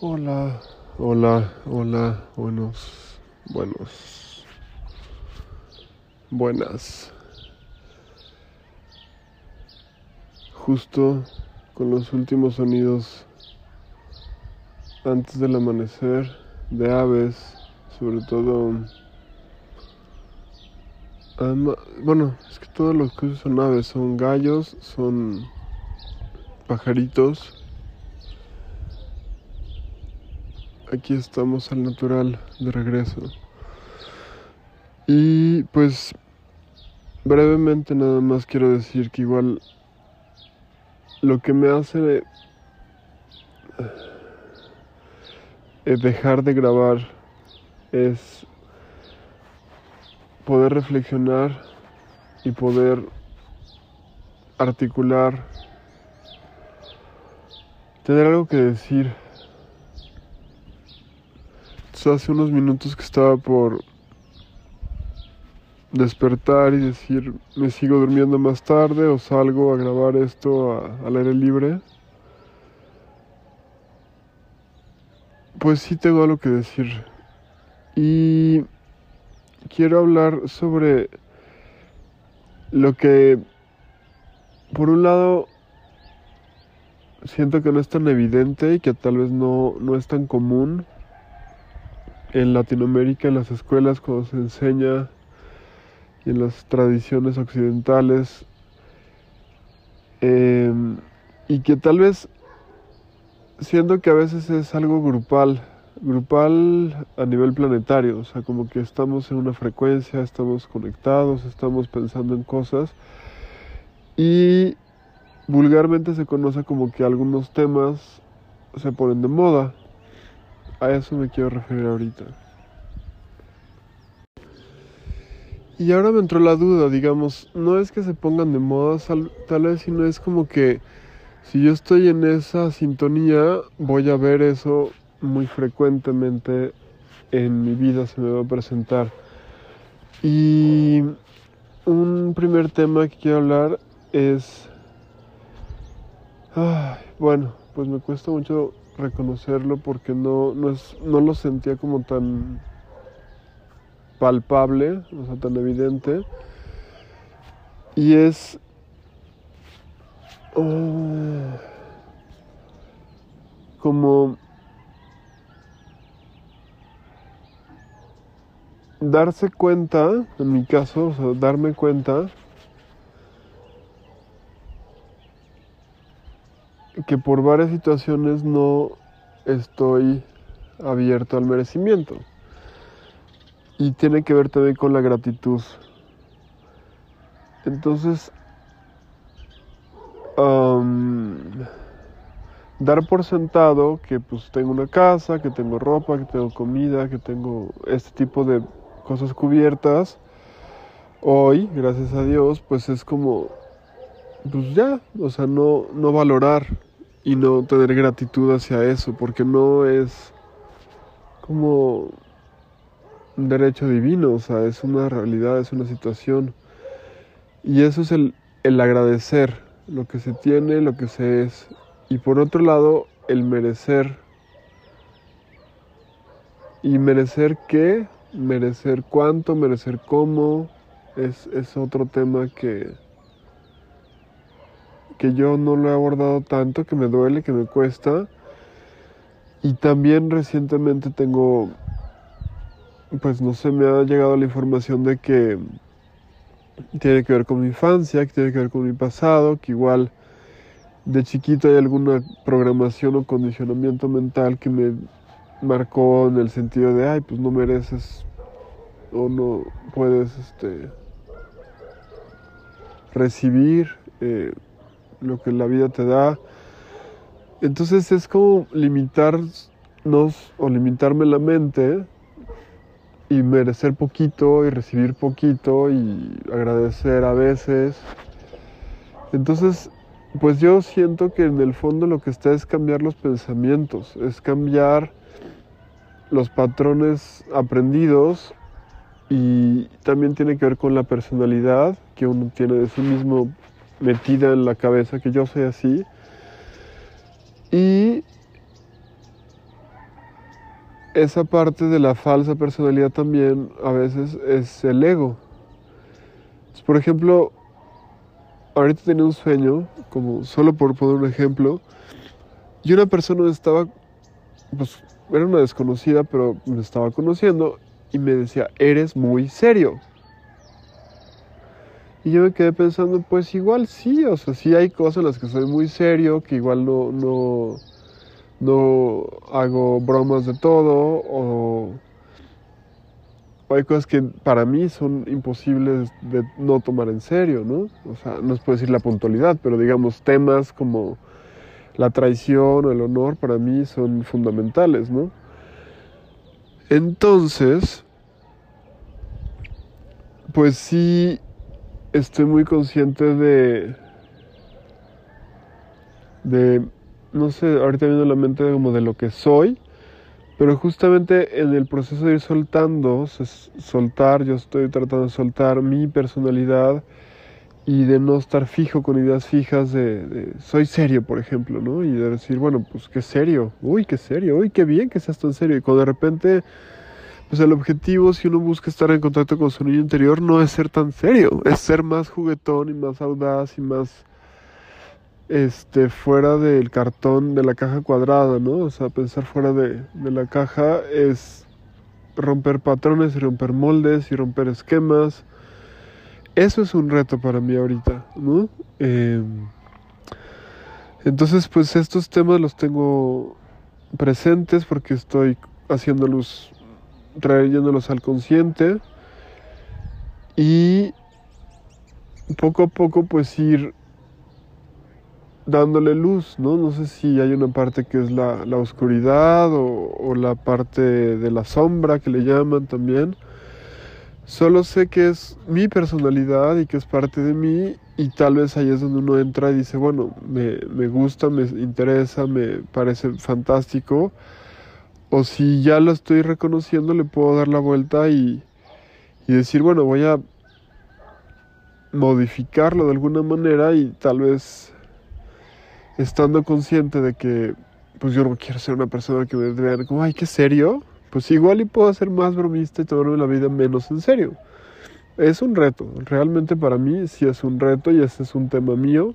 Hola, hola, hola, buenos, buenos, buenas. Justo con los últimos sonidos antes del amanecer de aves, sobre todo... bueno, es que todos los que son aves, son gallos, son pajaritos. Aquí estamos al natural de regreso. Y pues brevemente nada más quiero decir que igual lo que me hace eh, dejar de grabar es poder reflexionar y poder articular, tener algo que decir. hace unos minutos que estaba por despertar y decir me sigo durmiendo más tarde o salgo a grabar esto al aire libre. Pues sí tengo algo que decir. Y quiero hablar sobre lo que, por un lado, siento que no es tan evidente y que tal vez no, no es tan común en Latinoamérica, en las escuelas, cuando se enseña y en las tradiciones occidentales. Eh, y que tal vez siento que a veces es algo grupal, grupal a nivel planetario, o sea, como que estamos en una frecuencia, estamos conectados, estamos pensando en cosas y vulgarmente se conoce como que algunos temas se ponen de moda. A eso me quiero referir ahorita. Y ahora me entró la duda, digamos, no es que se pongan de moda, tal vez, sino es como que si yo estoy en esa sintonía, voy a ver eso muy frecuentemente en mi vida, se me va a presentar. Y un primer tema que quiero hablar es... bueno, pues me cuesta mucho reconocerlo porque no, no, es, no lo sentía como tan palpable, o sea, tan evidente. Y es Oh. como darse cuenta, en mi caso, o sea, darme cuenta que por varias situaciones no estoy abierto al merecimiento. Y tiene que ver también con la gratitud. Entonces, dar por sentado que pues tengo una casa, que tengo ropa, que tengo comida, que tengo este tipo de cosas cubiertas. Hoy, gracias a Dios, pues es como, pues ya, o sea, no, no valorar y no tener gratitud hacia eso, porque no es como un derecho divino, o sea, es una realidad, es una situación. Y eso es el, el agradecer, lo que se tiene, lo que se es. Y por otro lado, el merecer. ¿Y merecer qué? Merecer cuánto, merecer cómo. Es, es otro tema que, que yo no lo he abordado tanto, que me duele, que me cuesta. Y también recientemente tengo, pues no sé, me ha llegado la información de que tiene que ver con mi infancia, que tiene que ver con mi pasado, que igual de chiquito hay alguna programación o condicionamiento mental que me marcó en el sentido de, ay, pues no mereces o no puedes este, recibir eh, lo que la vida te da. Entonces es como limitarnos o limitarme la mente y merecer poquito y recibir poquito y agradecer a veces. Entonces, pues yo siento que en el fondo lo que está es cambiar los pensamientos, es cambiar los patrones aprendidos y también tiene que ver con la personalidad que uno tiene de sí mismo metida en la cabeza, que yo soy así. Y esa parte de la falsa personalidad también a veces es el ego. Por ejemplo, ahorita tenía un sueño, como solo por poner un ejemplo, y una persona estaba, pues era una desconocida, pero me estaba conociendo y me decía, eres muy serio. Y yo me quedé pensando, pues igual sí, o sea, sí hay cosas en las que soy muy serio, que igual no, no, no hago bromas de todo, o, hay cosas que para mí son imposibles de no tomar en serio, ¿no? O sea, no es puedo decir la puntualidad, pero digamos temas como la traición o el honor para mí son fundamentales, ¿no? Entonces, pues sí, estoy muy consciente de, de, no sé, ahorita viendo la mente como de lo que soy, pero justamente en el proceso de ir soltando, soltar, yo estoy tratando de soltar mi personalidad y de no estar fijo con ideas fijas de, soy serio, por ejemplo, ¿no? Y de decir, bueno, pues qué serio, uy, qué serio, uy, qué bien que seas tan serio. Y cuando de repente, pues el objetivo, si uno busca estar en contacto con su niño interior, no es ser tan serio, es ser más juguetón y más audaz y más, este, fuera del cartón, de la caja cuadrada, ¿no? O sea, pensar fuera de, de la caja es romper patrones y romper moldes y romper esquemas eso es un reto para mí ahorita, ¿no? Em, entonces, pues estos temas los tengo presentes porque estoy haciéndolos, trayéndolos al consciente y poco a poco pues ir dándole luz, ¿no? No sé si hay una parte que es la, oscuridad o, o, la parte de la sombra que le llaman también. Solo sé que es mi personalidad y que es parte de mí y tal vez ahí es donde uno entra y dice, bueno, me, me gusta, me interesa, me parece fantástico. O si ya lo estoy reconociendo, le puedo dar la vuelta y, y decir, bueno, voy a modificarlo de alguna manera y tal vez estando consciente de que pues yo no quiero ser una persona que me vean como, ay, qué serio, pues igual y puedo ser más bromista y tomarme la vida menos en serio. Es un reto, realmente para mí sí es un reto y ese es un tema mío.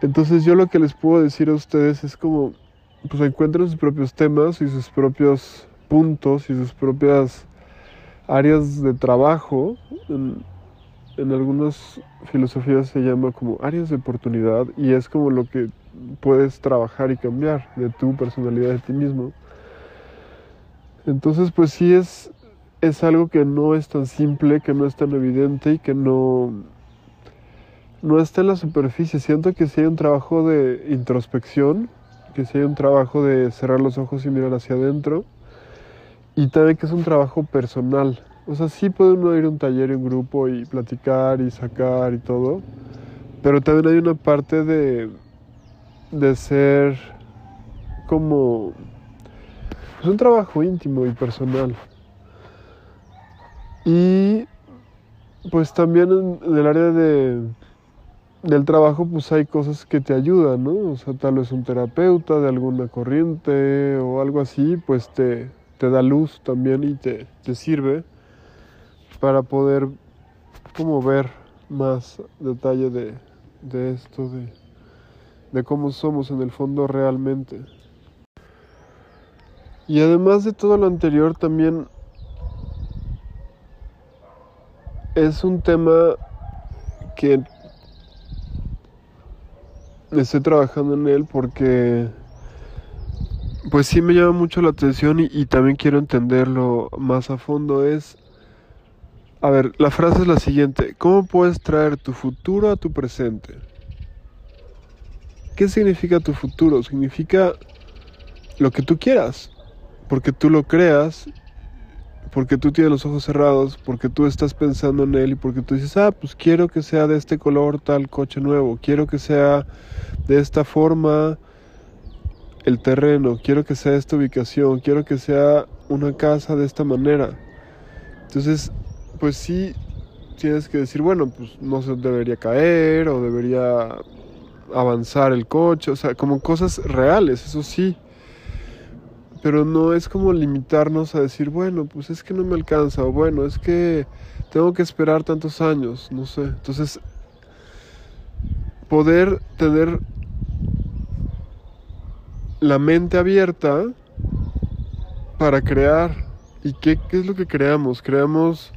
Entonces yo lo que les puedo decir a ustedes es como, pues encuentren sus propios temas y sus propios puntos y sus propias áreas de trabajo. En, en algunas filosofías se llama como áreas de oportunidad y es como lo que puedes trabajar y cambiar de tu personalidad, de ti mismo. Entonces, pues sí es, es algo que no es tan simple, que no es tan evidente y que no, no está en la superficie. Siento que sí hay un trabajo de introspección, que sí hay un trabajo de cerrar los ojos y mirar hacia adentro. Y también que es un trabajo personal. O sea, sí puede uno ir a un taller en grupo y platicar y sacar y todo. Pero también hay una parte de, de ser como es un trabajo íntimo y personal. Y pues también en, el área de, del trabajo pues hay cosas que te ayudan, ¿no? O sea, tal vez un terapeuta de alguna corriente o algo así, pues te, te da luz también y te, te sirve para poder como ver más detalle de, de esto, de, de cómo somos en el fondo realmente. Y además de todo lo anterior, también es un tema que estoy trabajando en él porque pues sí me llama mucho la atención y, y, también quiero entenderlo más a fondo. Es a ver la frase es la siguiente cómo puedes traer tu futuro a tu presente qué significa tu futuro significa lo que tú quieras porque tú lo creas, porque tú tienes los ojos cerrados, porque tú estás pensando en él y porque tú dices, ah, pues quiero que sea de este color tal coche nuevo, quiero que sea de esta forma el terreno, quiero que sea esta ubicación, quiero que sea una casa de esta manera. Entonces, pues sí, tienes que decir, bueno, pues no se debería caer o debería avanzar el coche, o sea, como cosas reales, eso sí. Pero no es como limitarnos a decir, bueno, pues es que no me alcanza, o bueno, es que tengo que esperar tantos años, no sé. Entonces, poder tener la mente abierta para crear. ¿Y qué, qué es lo que creamos? Creamos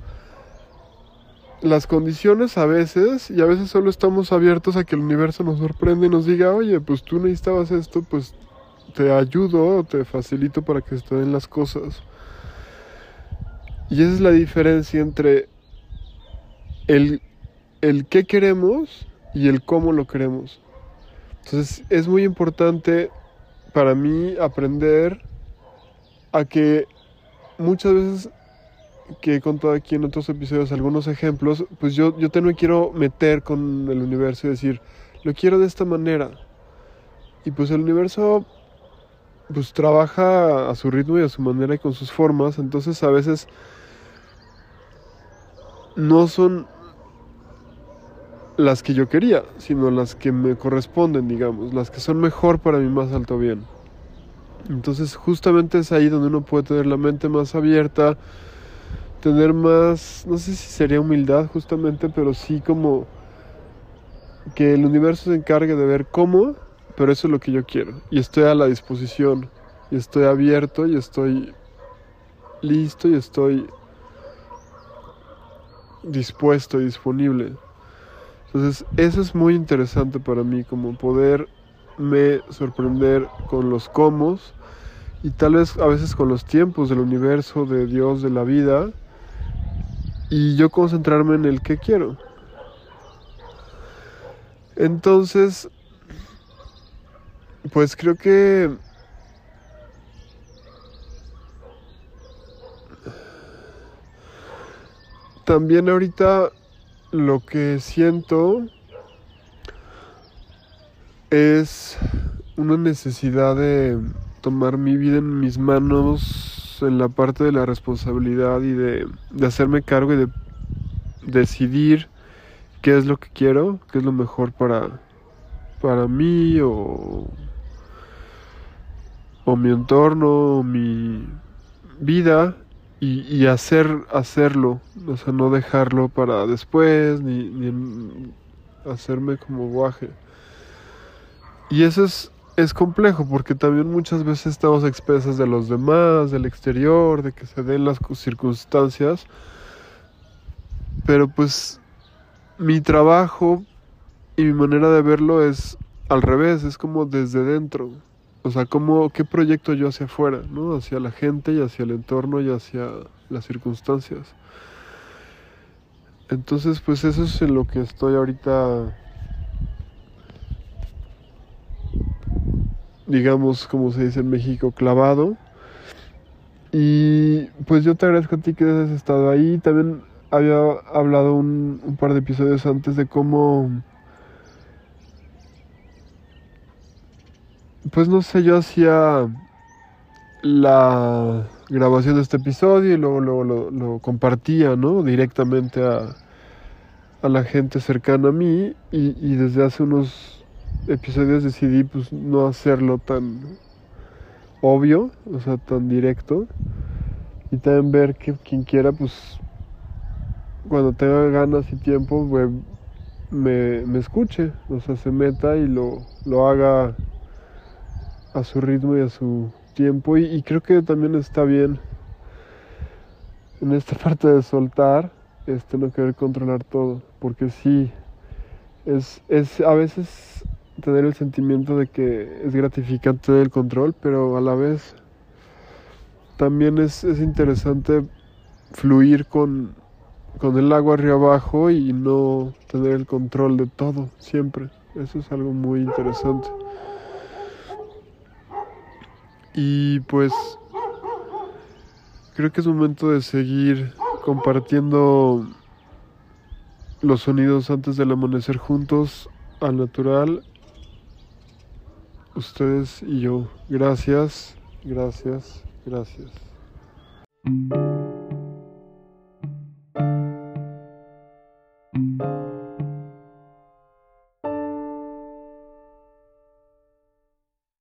las condiciones a veces y a veces solo estamos abiertos a que el universo nos sorprenda y nos diga, oye, pues tú necesitabas esto, pues te ayudo, te facilito para que se den las cosas. Y esa es la diferencia entre el, el qué queremos y el cómo lo queremos. Entonces es muy importante para mí aprender a que muchas veces que he contado aquí en otros episodios algunos ejemplos, pues yo, yo te quiero meter con el universo y decir, lo quiero de esta manera. Y pues el universo pues trabaja a su ritmo y a su manera y con sus formas, entonces a veces no son las que yo quería, sino las que me corresponden, digamos, las que son mejor para mi más alto bien. Entonces justamente es ahí donde uno puede tener la mente más abierta, tener más, no sé si sería humildad justamente, pero sí como que el universo se encargue de ver cómo, pero eso es lo que yo quiero. Y estoy a la disposición, y estoy abierto, y estoy listo, y estoy dispuesto y disponible. Entonces, eso es muy interesante para mí, como poderme sorprender con los cómo y tal vez a veces con los tiempos del universo, de Dios, de la vida, y yo concentrarme en el que quiero. Entonces, pues creo que también ahorita lo que siento es una necesidad de tomar mi vida en mis manos en la parte de la responsabilidad y de, hacerme cargo y de decidir qué es lo que quiero, qué es lo mejor para, para mí o, o mi entorno, o mi vida y, hacer, hacerlo, o sea, no dejarlo para después ni, hacerme como guaje. Y eso es es complejo porque también muchas veces estamos expensas de los demás, del exterior, de que se den las circunstancias. Pero pues mi trabajo y mi manera de verlo es al revés, es como desde dentro. O sea, como qué proyecto yo hacia afuera, ¿no? Hacia la gente y hacia el entorno y hacia las circunstancias. Entonces, pues eso es en lo que estoy ahorita digamos, como se dice en México, clavado. Y pues yo te agradezco a ti que hayas estado ahí. También había hablado un, un par de episodios antes de cómo... Pues no sé, yo hacía la grabación de este episodio y luego, luego lo, compartía, ¿no? Directamente a, a la gente cercana a mí y, y desde hace unos episodios decidí pues no hacerlo tan obvio, o sea, tan directo. Y también ver que quien quiera, pues, cuando tenga ganas y tiempo, pues, me, me, escuche, o sea, se meta y lo, lo haga a su ritmo y a su tiempo. Y, creo que también está bien en esta parte de soltar, este, no querer controlar todo, porque sí, es, es a veces tener el sentimiento de que es gratificante el control, pero a la vez también es, es interesante fluir con, con el agua arriba abajo y no tener el control de todo siempre. Eso es algo muy interesante. Y pues creo que es momento de seguir compartiendo los sonidos antes del amanecer juntos al natural ustedes y yo. Gracias, gracias, gracias.